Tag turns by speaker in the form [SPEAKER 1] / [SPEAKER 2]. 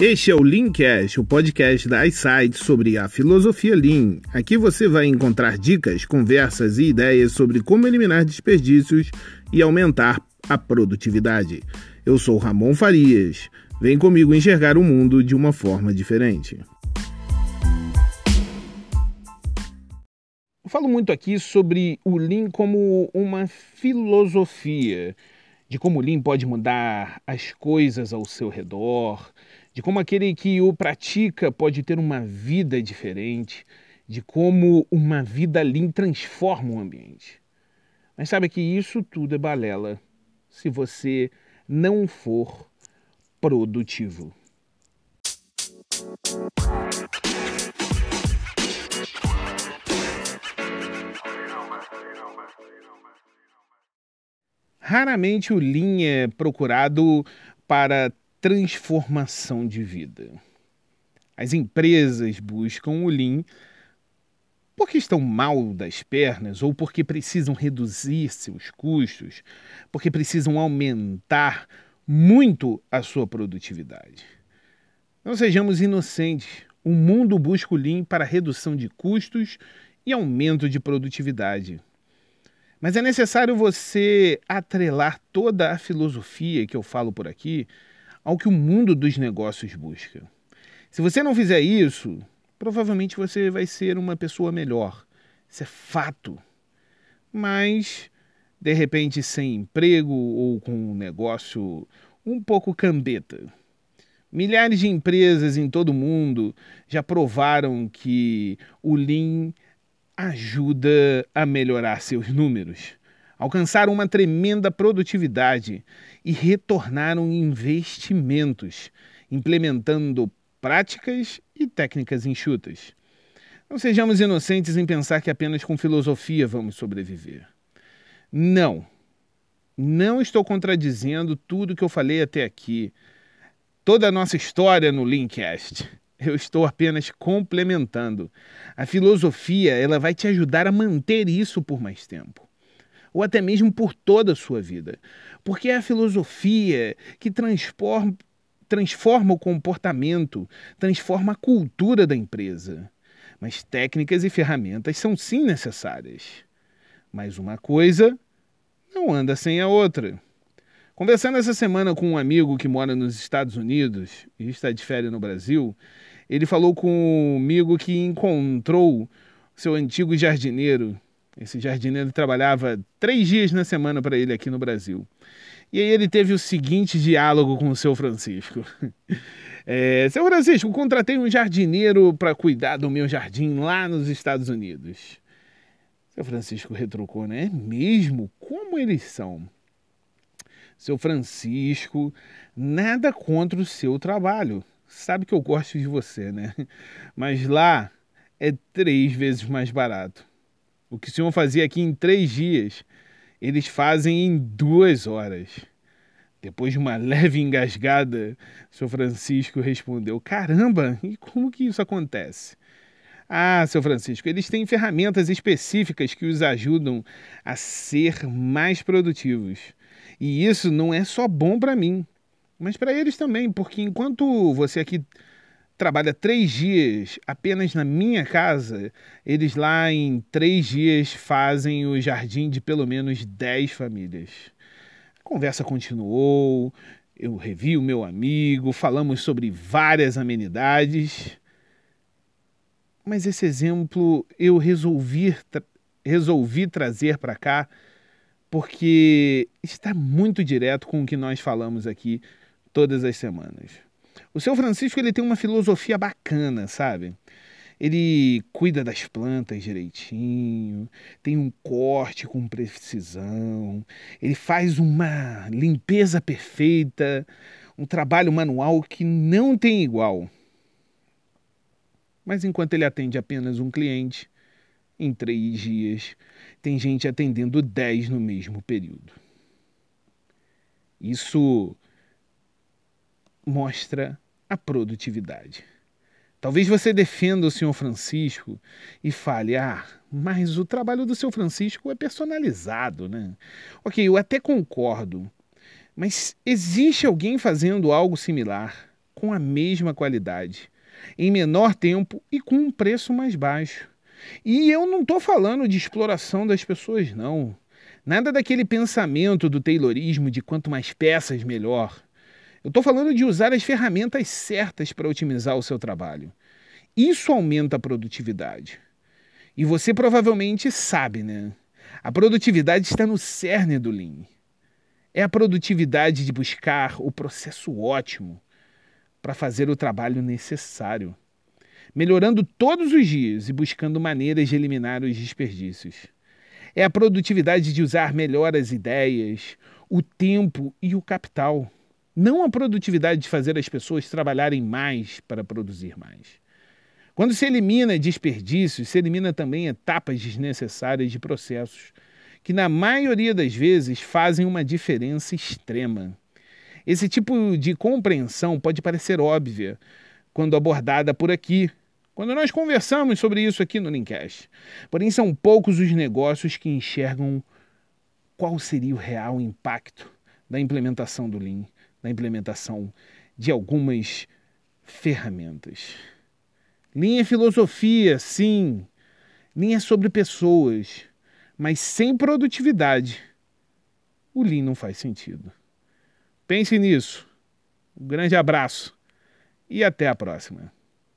[SPEAKER 1] Este é o Leancast, o podcast da iSight sobre a filosofia Lean. Aqui você vai encontrar dicas, conversas e ideias sobre como eliminar desperdícios e aumentar a produtividade. Eu sou Ramon Farias. Vem comigo enxergar o mundo de uma forma diferente. Eu falo muito aqui sobre o Lean como uma filosofia, de como o Lean pode mudar as coisas ao seu redor, de como aquele que o pratica pode ter uma vida diferente, de como uma vida lean transforma o ambiente. Mas sabe que isso tudo é balela se você não for produtivo. Raramente o Lean é procurado para transformação de vida. As empresas buscam o Lean porque estão mal das pernas ou porque precisam reduzir seus custos, porque precisam aumentar muito a sua produtividade. Não sejamos inocentes. O mundo busca o Lean para redução de custos e aumento de produtividade. Mas é necessário você atrelar toda a filosofia que eu falo por aqui ao que o mundo dos negócios busca. Se você não fizer isso, provavelmente você vai ser uma pessoa melhor. Isso é fato. Mas, de repente, sem emprego ou com um negócio um pouco cambeta. Milhares de empresas em todo o mundo já provaram que o Lean ajuda a melhorar seus números alcançaram uma tremenda produtividade e retornaram investimentos, implementando práticas e técnicas enxutas. Não sejamos inocentes em pensar que apenas com filosofia vamos sobreviver. Não. Não estou contradizendo tudo que eu falei até aqui. Toda a nossa história no Linkcast. Eu estou apenas complementando. A filosofia, ela vai te ajudar a manter isso por mais tempo ou até mesmo por toda a sua vida. Porque é a filosofia que transforma, transforma o comportamento, transforma a cultura da empresa. Mas técnicas e ferramentas são sim necessárias. Mas uma coisa não anda sem a outra. Conversando essa semana com um amigo que mora nos Estados Unidos e está de férias no Brasil, ele falou comigo que encontrou seu antigo jardineiro esse jardineiro trabalhava três dias na semana para ele aqui no Brasil. E aí ele teve o seguinte diálogo com o seu Francisco. É, seu Francisco, contratei um jardineiro para cuidar do meu jardim lá nos Estados Unidos. Seu Francisco retrucou, né? Mesmo? Como eles são? Seu Francisco, nada contra o seu trabalho. Sabe que eu gosto de você, né? Mas lá é três vezes mais barato. O que o senhor fazia aqui em três dias, eles fazem em duas horas. Depois de uma leve engasgada, senhor Francisco respondeu: Caramba, e como que isso acontece? Ah, seu Francisco, eles têm ferramentas específicas que os ajudam a ser mais produtivos. E isso não é só bom para mim, mas para eles também, porque enquanto você aqui trabalha três dias apenas na minha casa, eles lá em três dias fazem o jardim de pelo menos dez famílias. A conversa continuou, eu revi o meu amigo, falamos sobre várias amenidades. Mas esse exemplo eu resolvi, tra resolvi trazer para cá porque está muito direto com o que nós falamos aqui todas as semanas. O seu Francisco ele tem uma filosofia bacana, sabe? Ele cuida das plantas direitinho, tem um corte com precisão, ele faz uma limpeza perfeita, um trabalho manual que não tem igual. Mas enquanto ele atende apenas um cliente, em três dias, tem gente atendendo dez no mesmo período. Isso mostra a produtividade. Talvez você defenda o senhor Francisco e fale: ah, mas o trabalho do seu Francisco é personalizado, né? Ok, eu até concordo, mas existe alguém fazendo algo similar, com a mesma qualidade, em menor tempo e com um preço mais baixo. E eu não estou falando de exploração das pessoas, não. Nada daquele pensamento do Taylorismo de quanto mais peças, melhor. Eu estou falando de usar as ferramentas certas para otimizar o seu trabalho. Isso aumenta a produtividade. E você provavelmente sabe, né? A produtividade está no cerne do Lean. É a produtividade de buscar o processo ótimo para fazer o trabalho necessário, melhorando todos os dias e buscando maneiras de eliminar os desperdícios. É a produtividade de usar melhor as ideias, o tempo e o capital. Não a produtividade de fazer as pessoas trabalharem mais para produzir mais. Quando se elimina desperdícios, se elimina também etapas desnecessárias de processos, que na maioria das vezes fazem uma diferença extrema. Esse tipo de compreensão pode parecer óbvia quando abordada por aqui, quando nós conversamos sobre isso aqui no Linkcast. Porém, são poucos os negócios que enxergam qual seria o real impacto da implementação do Lean, da implementação de algumas ferramentas. Linha é filosofia, sim. Linha é sobre pessoas. Mas sem produtividade, o Lean não faz sentido. Pense nisso. Um grande abraço e até a próxima.